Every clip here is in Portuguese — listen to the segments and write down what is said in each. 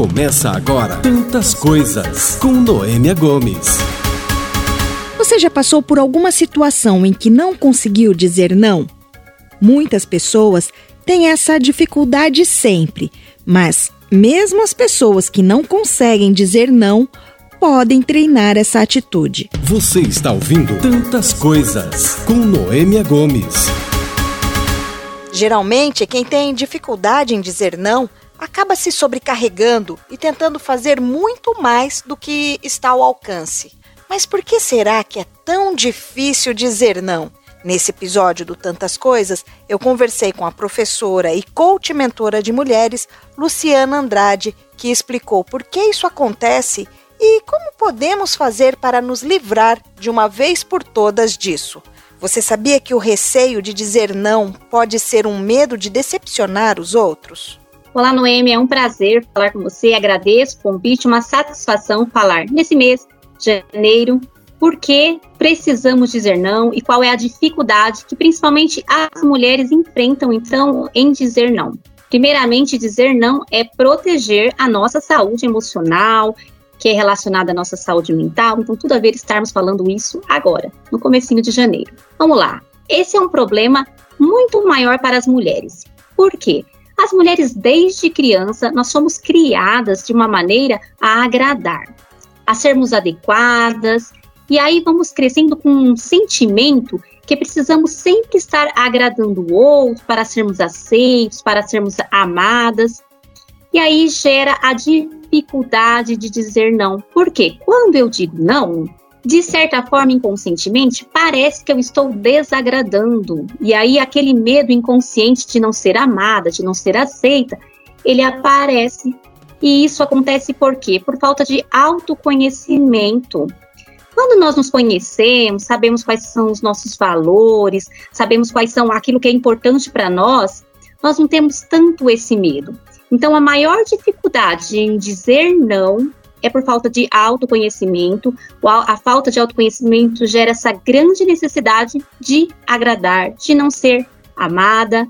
Começa agora Tantas Coisas com Noêmia Gomes. Você já passou por alguma situação em que não conseguiu dizer não? Muitas pessoas têm essa dificuldade sempre, mas mesmo as pessoas que não conseguem dizer não podem treinar essa atitude. Você está ouvindo Tantas Coisas com Noêmia Gomes. Geralmente, quem tem dificuldade em dizer não acaba se sobrecarregando e tentando fazer muito mais do que está ao alcance. Mas por que será que é tão difícil dizer não? Nesse episódio do Tantas Coisas, eu conversei com a professora e coach mentora de mulheres, Luciana Andrade, que explicou por que isso acontece e como podemos fazer para nos livrar de uma vez por todas disso. Você sabia que o receio de dizer não pode ser um medo de decepcionar os outros? Olá, Noemi, é um prazer falar com você. Agradeço o convite, uma satisfação falar nesse mês, janeiro, por que precisamos dizer não e qual é a dificuldade que principalmente as mulheres enfrentam, então, em dizer não. Primeiramente, dizer não é proteger a nossa saúde emocional, que é relacionada à nossa saúde mental, então tudo a ver estarmos falando isso agora, no comecinho de janeiro. Vamos lá. Esse é um problema muito maior para as mulheres. Por quê? As mulheres, desde criança, nós somos criadas de uma maneira a agradar, a sermos adequadas, e aí vamos crescendo com um sentimento que precisamos sempre estar agradando o outro para sermos aceitos, para sermos amadas. E aí gera a dificuldade de dizer não. Porque quando eu digo não, de certa forma, inconscientemente, parece que eu estou desagradando. E aí, aquele medo inconsciente de não ser amada, de não ser aceita, ele aparece. E isso acontece por quê? Por falta de autoconhecimento. Quando nós nos conhecemos, sabemos quais são os nossos valores, sabemos quais são aquilo que é importante para nós, nós não temos tanto esse medo. Então, a maior dificuldade em dizer não é por falta de autoconhecimento. A falta de autoconhecimento gera essa grande necessidade de agradar, de não ser amada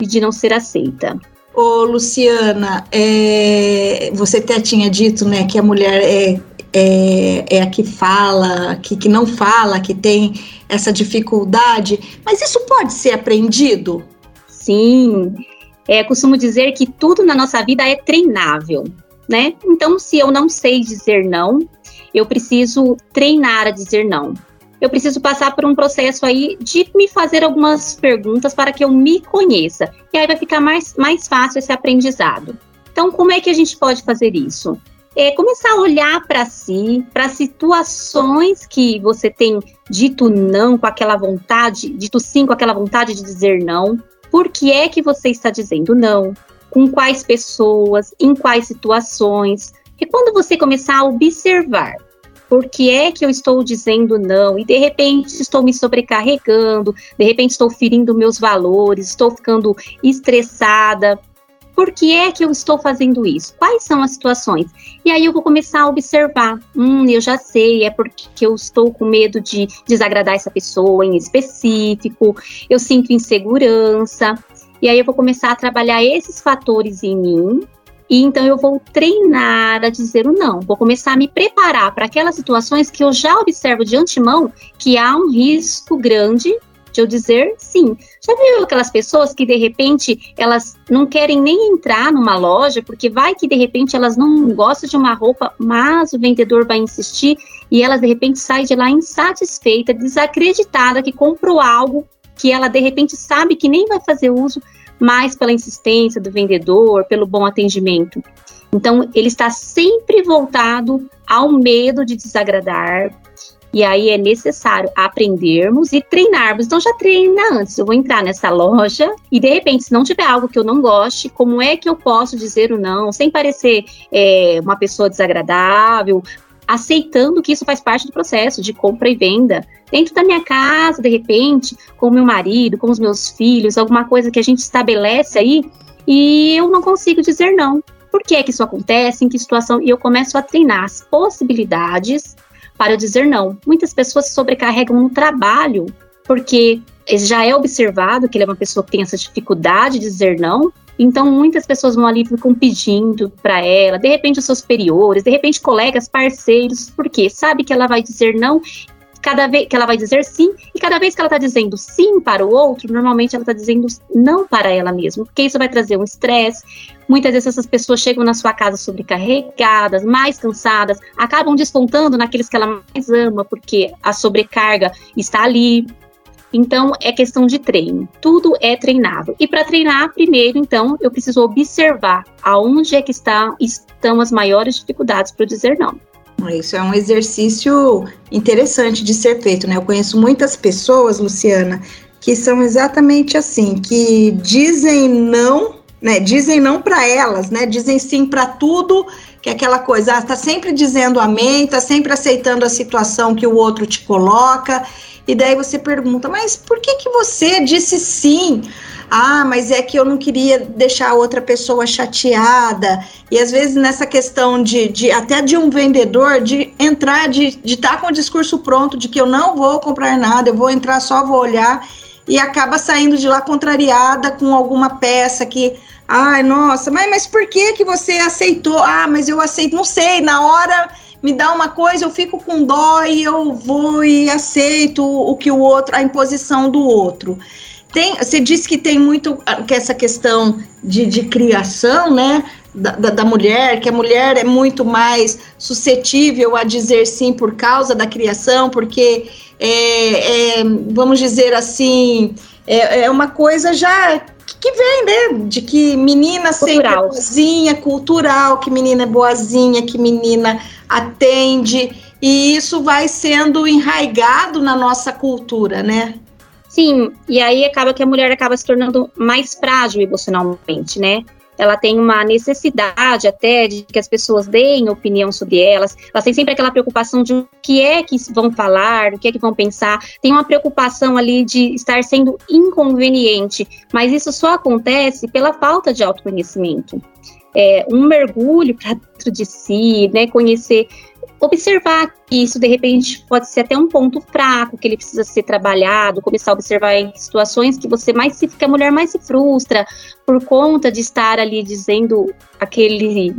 e de não ser aceita. Ô, Luciana, é, você até tinha dito né, que a mulher é, é, é a que fala, que, que não fala, que tem essa dificuldade, mas isso pode ser aprendido? Sim, é, costumo dizer que tudo na nossa vida é treinável né? Então, se eu não sei dizer não, eu preciso treinar a dizer não. Eu preciso passar por um processo aí de me fazer algumas perguntas para que eu me conheça. E aí vai ficar mais, mais fácil esse aprendizado. Então, como é que a gente pode fazer isso? É começar a olhar para si, para situações que você tem dito não com aquela vontade, dito sim com aquela vontade de dizer não. Por que é que você está dizendo não? Com quais pessoas, em quais situações. E quando você começar a observar por que é que eu estou dizendo não e de repente estou me sobrecarregando, de repente estou ferindo meus valores, estou ficando estressada. Por que é que eu estou fazendo isso? Quais são as situações? E aí eu vou começar a observar. Hum, eu já sei, é porque eu estou com medo de desagradar essa pessoa em específico, eu sinto insegurança, e aí eu vou começar a trabalhar esses fatores em mim. E então eu vou treinar a dizer o não. Vou começar a me preparar para aquelas situações que eu já observo de antemão que há um risco grande de eu dizer sim. Já viu aquelas pessoas que de repente elas não querem nem entrar numa loja porque vai que de repente elas não gostam de uma roupa, mas o vendedor vai insistir e elas de repente saem de lá insatisfeita, desacreditada que comprou algo que ela de repente sabe que nem vai fazer uso, mas pela insistência do vendedor, pelo bom atendimento. Então, ele está sempre voltado ao medo de desagradar. E aí é necessário aprendermos e treinarmos. Então, já treina antes. Eu vou entrar nessa loja e, de repente, se não tiver algo que eu não goste, como é que eu posso dizer o não, sem parecer é, uma pessoa desagradável, aceitando que isso faz parte do processo de compra e venda. Dentro da minha casa, de repente, com o meu marido, com os meus filhos, alguma coisa que a gente estabelece aí, e eu não consigo dizer não. Por que é que isso acontece? Em que situação? E eu começo a treinar as possibilidades para dizer não. Muitas pessoas se sobrecarregam no trabalho, porque já é observado que ele é uma pessoa que tem essa dificuldade de dizer não, Então, muitas pessoas vão ali ficam pedindo para ela, de repente os seus superiores, de repente colegas, parceiros, porque sabe que ela vai dizer não cada vez que ela vai dizer sim, e cada vez que ela está dizendo sim para o outro, normalmente ela está dizendo não para ela mesma, porque isso vai trazer um estresse. Muitas vezes essas pessoas chegam na sua casa sobrecarregadas, mais cansadas, acabam descontando naqueles que ela mais ama, porque a sobrecarga está ali. Então, é questão de treino. Tudo é treinável. E para treinar, primeiro, então, eu preciso observar aonde é que está, estão as maiores dificuldades para dizer não. Isso é um exercício interessante de ser feito, né? Eu conheço muitas pessoas, Luciana, que são exatamente assim, que dizem não, né? Dizem não para elas, né? Dizem sim para tudo, que é aquela coisa, ah, tá sempre dizendo amém, tá sempre aceitando a situação que o outro te coloca. E daí você pergunta, mas por que que você disse sim? ah, mas é que eu não queria deixar outra pessoa chateada. E às vezes nessa questão de, de até de um vendedor, de entrar, de estar tá com o discurso pronto de que eu não vou comprar nada, eu vou entrar só, vou olhar, e acaba saindo de lá contrariada com alguma peça que. Ai, nossa, mas, mas por que que você aceitou? Ah, mas eu aceito, não sei, na hora me dá uma coisa, eu fico com dó e eu vou e aceito o que o outro, a imposição do outro. Tem, você disse que tem muito ah, que essa questão de, de criação, né? Da, da, mulher, que a mulher é muito mais suscetível a dizer sim por causa da criação, porque é, é, vamos dizer assim, é, é, uma coisa já que vem, né? De que menina cultural. sempre é boazinha, cultural, que menina é boazinha, que menina atende, e isso vai sendo enraigado na nossa cultura, né? Sim, e aí acaba que a mulher acaba se tornando mais frágil emocionalmente, né? Ela tem uma necessidade até de que as pessoas deem opinião sobre elas. Ela tem sempre aquela preocupação de o que é que vão falar, o que é que vão pensar. Tem uma preocupação ali de estar sendo inconveniente, mas isso só acontece pela falta de autoconhecimento. É, um mergulho para dentro de si, né, conhecer observar que isso de repente pode ser até um ponto fraco, que ele precisa ser trabalhado, começar a observar em situações que você mais se que a mulher mais se frustra por conta de estar ali dizendo aquele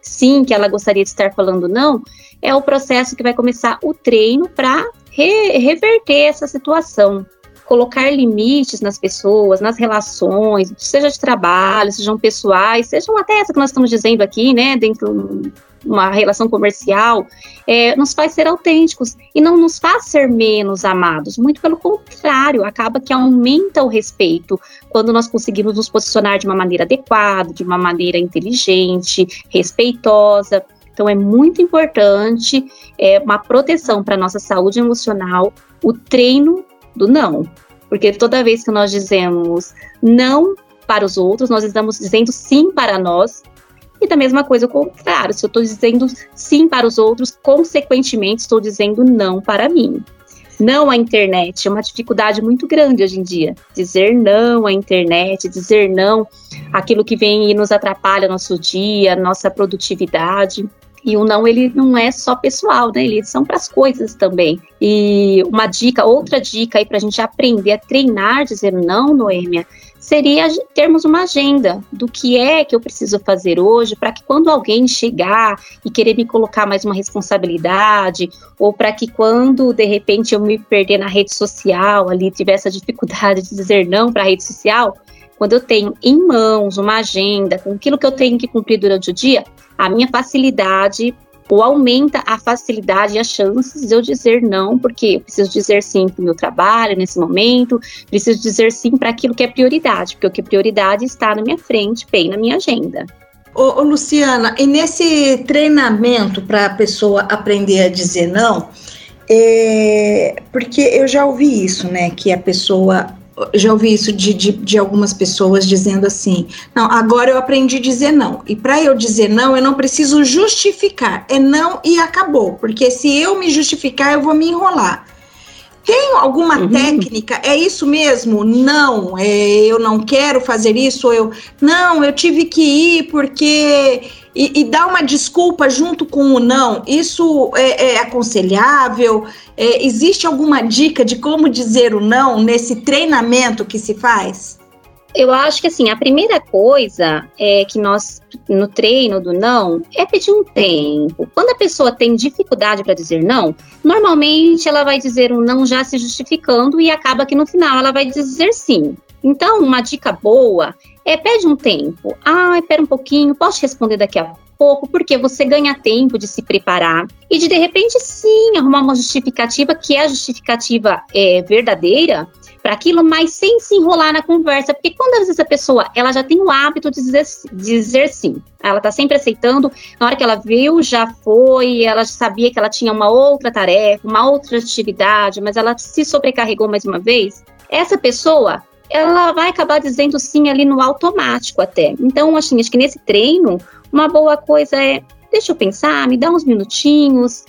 sim que ela gostaria de estar falando não, é o processo que vai começar o treino para re reverter essa situação. Colocar limites nas pessoas, nas relações, seja de trabalho, sejam pessoais, sejam até essa que nós estamos dizendo aqui, né, dentro uma relação comercial, é, nos faz ser autênticos e não nos faz ser menos amados. Muito pelo contrário, acaba que aumenta o respeito quando nós conseguimos nos posicionar de uma maneira adequada, de uma maneira inteligente, respeitosa. Então é muito importante é, uma proteção para nossa saúde emocional, o treino do não. Porque toda vez que nós dizemos não para os outros, nós estamos dizendo sim para nós e da mesma coisa o contrário, se eu estou dizendo sim para os outros, consequentemente estou dizendo não para mim. Não à internet é uma dificuldade muito grande hoje em dia. Dizer não à internet, dizer não àquilo que vem e nos atrapalha nosso dia, nossa produtividade. E o não, ele não é só pessoal, né? Eles são para as coisas também. E uma dica, outra dica aí para a gente aprender a treinar dizer não, Noêmia, seria termos uma agenda do que é que eu preciso fazer hoje para que quando alguém chegar e querer me colocar mais uma responsabilidade, ou para que quando de repente eu me perder na rede social, ali tiver essa dificuldade de dizer não para a rede social, quando eu tenho em mãos uma agenda com aquilo que eu tenho que cumprir durante o dia, a minha facilidade ou aumenta a facilidade e as chances de eu dizer não, porque eu preciso dizer sim para o meu trabalho nesse momento, preciso dizer sim para aquilo que é prioridade, porque o que é prioridade está na minha frente, bem na minha agenda. Ô, ô Luciana, e nesse treinamento para a pessoa aprender a dizer não, é, porque eu já ouvi isso, né? Que a pessoa já ouvi isso de, de, de, algumas pessoas dizendo assim: não, agora eu aprendi a dizer não. E para eu dizer não, eu não preciso justificar. É não e acabou. Porque se eu me justificar, eu vou me enrolar. Tem alguma uhum. técnica? É isso mesmo? Não, é, eu não quero fazer isso. Ou eu não, eu tive que ir porque e, e dar uma desculpa junto com o não. Isso é, é aconselhável? É, existe alguma dica de como dizer o não nesse treinamento que se faz? Eu acho que assim, a primeira coisa é que nós, no treino do não, é pedir um tempo. Quando a pessoa tem dificuldade para dizer não, normalmente ela vai dizer um não já se justificando e acaba que no final ela vai dizer sim. Então, uma dica boa é pede um tempo. Ah, espera um pouquinho, posso responder daqui a pouco, porque você ganha tempo de se preparar e de de repente sim arrumar uma justificativa que é a justificativa é, verdadeira para aquilo, mas sem se enrolar na conversa, porque quando às vezes a pessoa ela já tem o hábito de dizer, dizer sim, ela está sempre aceitando, na hora que ela viu já foi, ela sabia que ela tinha uma outra tarefa, uma outra atividade, mas ela se sobrecarregou mais uma vez, essa pessoa ela vai acabar dizendo sim ali no automático até. Então, assim, acho que nesse treino, uma boa coisa é, deixa eu pensar, me dá uns minutinhos,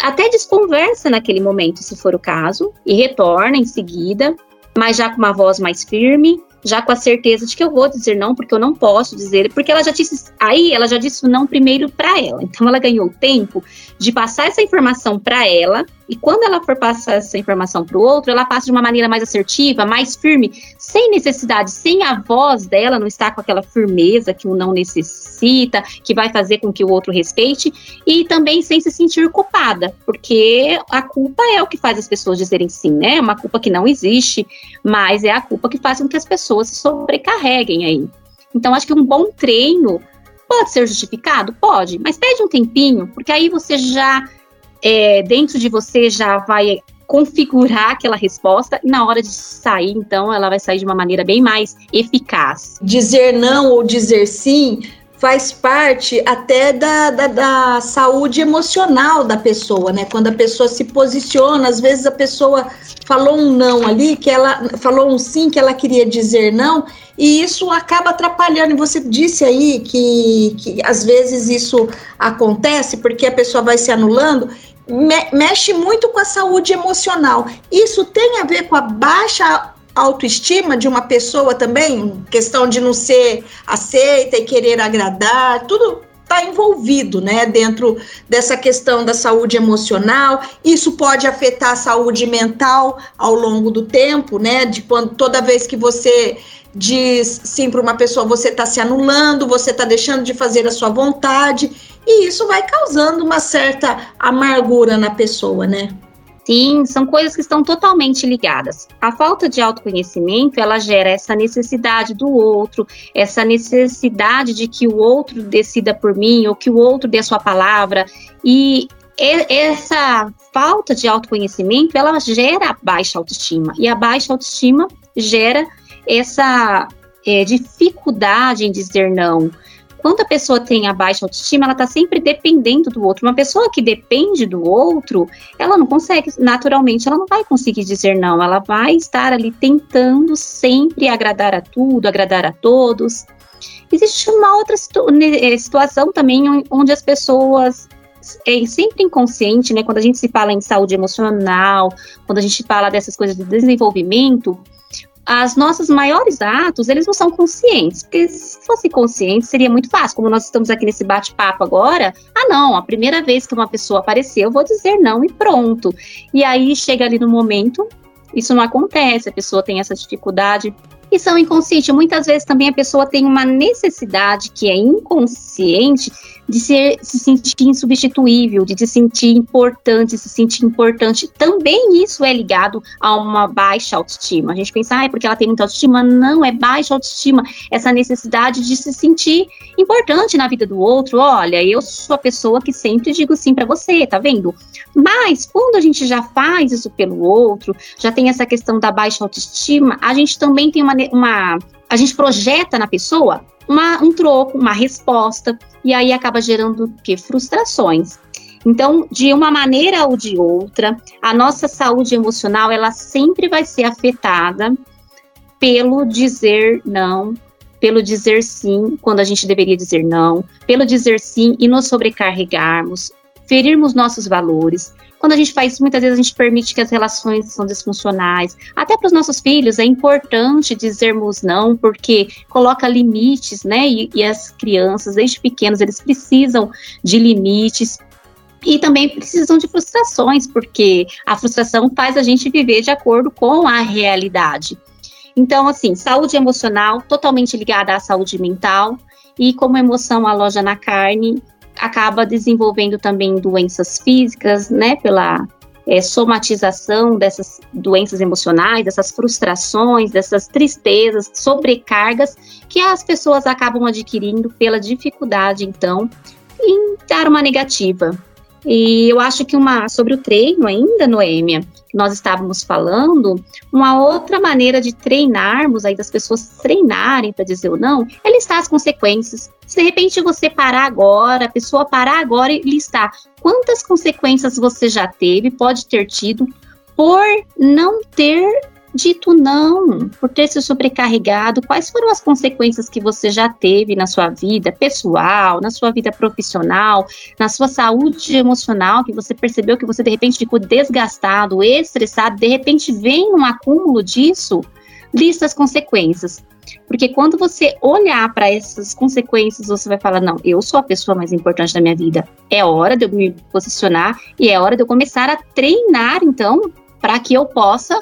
até desconversa naquele momento, se for o caso, e retorna em seguida, mas já com uma voz mais firme, já com a certeza de que eu vou dizer não, porque eu não posso dizer, porque ela já disse, aí ela já disse não primeiro para ela. Então ela ganhou tempo de passar essa informação para ela e quando ela for passar essa informação para o outro, ela passa de uma maneira mais assertiva, mais firme, sem necessidade, sem a voz dela não estar com aquela firmeza que o não necessita, que vai fazer com que o outro respeite, e também sem se sentir culpada, porque a culpa é o que faz as pessoas dizerem sim, né? É uma culpa que não existe, mas é a culpa que faz com que as pessoas se sobrecarreguem aí. Então, acho que um bom treino pode ser justificado? Pode, mas pede um tempinho, porque aí você já é, dentro de você já vai configurar aquela resposta e na hora de sair, então, ela vai sair de uma maneira bem mais eficaz. Dizer não ou dizer sim faz parte até da, da, da, saúde emocional da pessoa, né? Quando a pessoa se posiciona, às vezes a pessoa falou um não ali, que ela falou um sim que ela queria dizer não, e isso acaba atrapalhando. E você disse aí que, que às vezes isso acontece porque a pessoa vai se anulando me, mexe muito com a saúde emocional. Isso tem a ver com a baixa autoestima de uma pessoa também, questão de não ser aceita e querer agradar, tudo está envolvido, né, dentro dessa questão da saúde emocional. Isso pode afetar a saúde mental ao longo do tempo, né, de quando toda vez que você diz sim para uma pessoa, você está se anulando, você está deixando de fazer a sua vontade e isso vai causando uma certa amargura na pessoa, né? Sim, são coisas que estão totalmente ligadas. A falta de autoconhecimento, ela gera essa necessidade do outro, essa necessidade de que o outro decida por mim ou que o outro dê a sua palavra e essa falta de autoconhecimento, ela gera baixa autoestima e a baixa autoestima gera essa é, dificuldade em dizer não, quando a pessoa tem a baixa autoestima, ela está sempre dependendo do outro. Uma pessoa que depende do outro, ela não consegue, naturalmente, ela não vai conseguir dizer não. Ela vai estar ali tentando sempre agradar a tudo, agradar a todos. Existe uma outra situ eh, situação também onde as pessoas é sempre inconsciente, né? Quando a gente se fala em saúde emocional, quando a gente fala dessas coisas de desenvolvimento, as nossos maiores atos, eles não são conscientes, porque se fosse consciente seria muito fácil, como nós estamos aqui nesse bate-papo agora, ah não, a primeira vez que uma pessoa apareceu, eu vou dizer não e pronto. E aí chega ali no momento, isso não acontece, a pessoa tem essa dificuldade e são inconscientes. Muitas vezes também a pessoa tem uma necessidade que é inconsciente de ser, se sentir insubstituível, de se sentir importante, se sentir importante. Também isso é ligado a uma baixa autoestima. A gente pensa, ah, é porque ela tem muita autoestima. Não, é baixa autoestima. Essa necessidade de se sentir importante na vida do outro. Olha, eu sou a pessoa que sempre digo sim para você, tá vendo? Mas quando a gente já faz isso pelo outro, já tem essa questão da baixa autoestima, a gente também tem uma, uma a gente projeta na pessoa uma, um troco, uma resposta, e aí acaba gerando que frustrações. Então, de uma maneira ou de outra, a nossa saúde emocional ela sempre vai ser afetada pelo dizer não, pelo dizer sim quando a gente deveria dizer não, pelo dizer sim e nos sobrecarregarmos, ferirmos nossos valores, quando a gente faz isso, muitas vezes a gente permite que as relações são disfuncionais. Até para os nossos filhos é importante dizermos não, porque coloca limites, né? E, e as crianças, desde pequenos, eles precisam de limites, e também precisam de frustrações, porque a frustração faz a gente viver de acordo com a realidade. Então, assim, saúde emocional totalmente ligada à saúde mental e como emoção a loja na carne acaba desenvolvendo também doenças físicas, né, pela é, somatização dessas doenças emocionais, dessas frustrações, dessas tristezas, sobrecargas que as pessoas acabam adquirindo pela dificuldade, então, em dar uma negativa. E eu acho que uma sobre o treino ainda, Noêmia, nós estávamos falando, uma outra maneira de treinarmos aí das pessoas treinarem para dizer o não, é listar as consequências. Se de repente você parar agora, a pessoa parar agora e listar quantas consequências você já teve, pode ter tido por não ter dito não, por ter se sobrecarregado, quais foram as consequências que você já teve na sua vida pessoal, na sua vida profissional, na sua saúde emocional, que você percebeu que você de repente ficou desgastado, estressado, de repente vem um acúmulo disso, lista as consequências. Porque quando você olhar para essas consequências, você vai falar: não, eu sou a pessoa mais importante da minha vida. É hora de eu me posicionar e é hora de eu começar a treinar, então, para que eu possa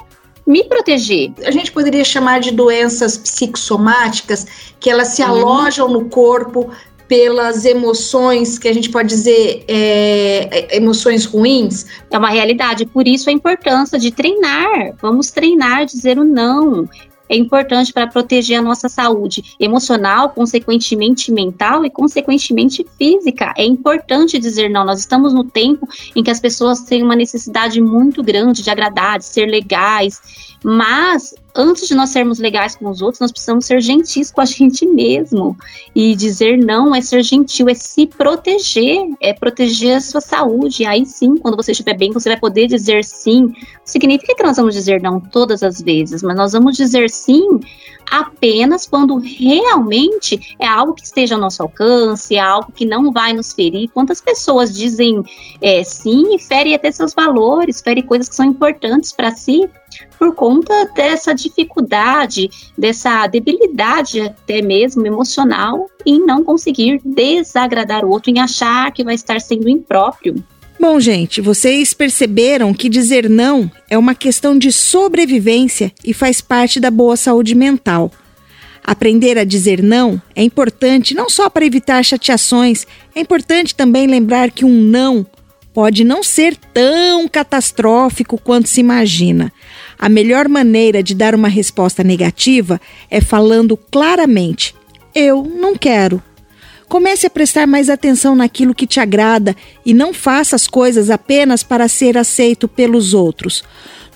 me proteger. A gente poderia chamar de doenças psicossomáticas, que elas se uhum. alojam no corpo pelas emoções que a gente pode dizer é, é, emoções ruins. É uma realidade, por isso a importância de treinar. Vamos treinar, dizer o não é importante para proteger a nossa saúde emocional, consequentemente mental e consequentemente física. É importante dizer não. Nós estamos no tempo em que as pessoas têm uma necessidade muito grande de agradar, de ser legais, mas antes de nós sermos legais com os outros, nós precisamos ser gentis com a gente mesmo. E dizer não é ser gentil, é se proteger, é proteger a sua saúde. E aí sim, quando você estiver bem, você vai poder dizer sim. Significa que nós vamos dizer não todas as vezes, mas nós vamos dizer sim apenas quando realmente é algo que esteja ao nosso alcance, é algo que não vai nos ferir. Quantas pessoas dizem é, sim e ferem até seus valores, ferem coisas que são importantes para si, por conta dessa dificuldade, dessa debilidade até mesmo emocional em não conseguir desagradar o outro, em achar que vai estar sendo impróprio. Bom, gente, vocês perceberam que dizer não é uma questão de sobrevivência e faz parte da boa saúde mental. Aprender a dizer não é importante não só para evitar chateações, é importante também lembrar que um não pode não ser tão catastrófico quanto se imagina. A melhor maneira de dar uma resposta negativa é falando claramente: Eu não quero. Comece a prestar mais atenção naquilo que te agrada e não faça as coisas apenas para ser aceito pelos outros.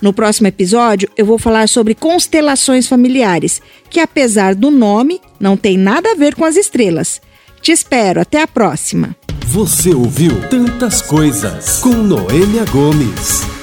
No próximo episódio, eu vou falar sobre constelações familiares, que apesar do nome, não tem nada a ver com as estrelas. Te espero, até a próxima. Você ouviu Tantas Coisas com Noêmia Gomes.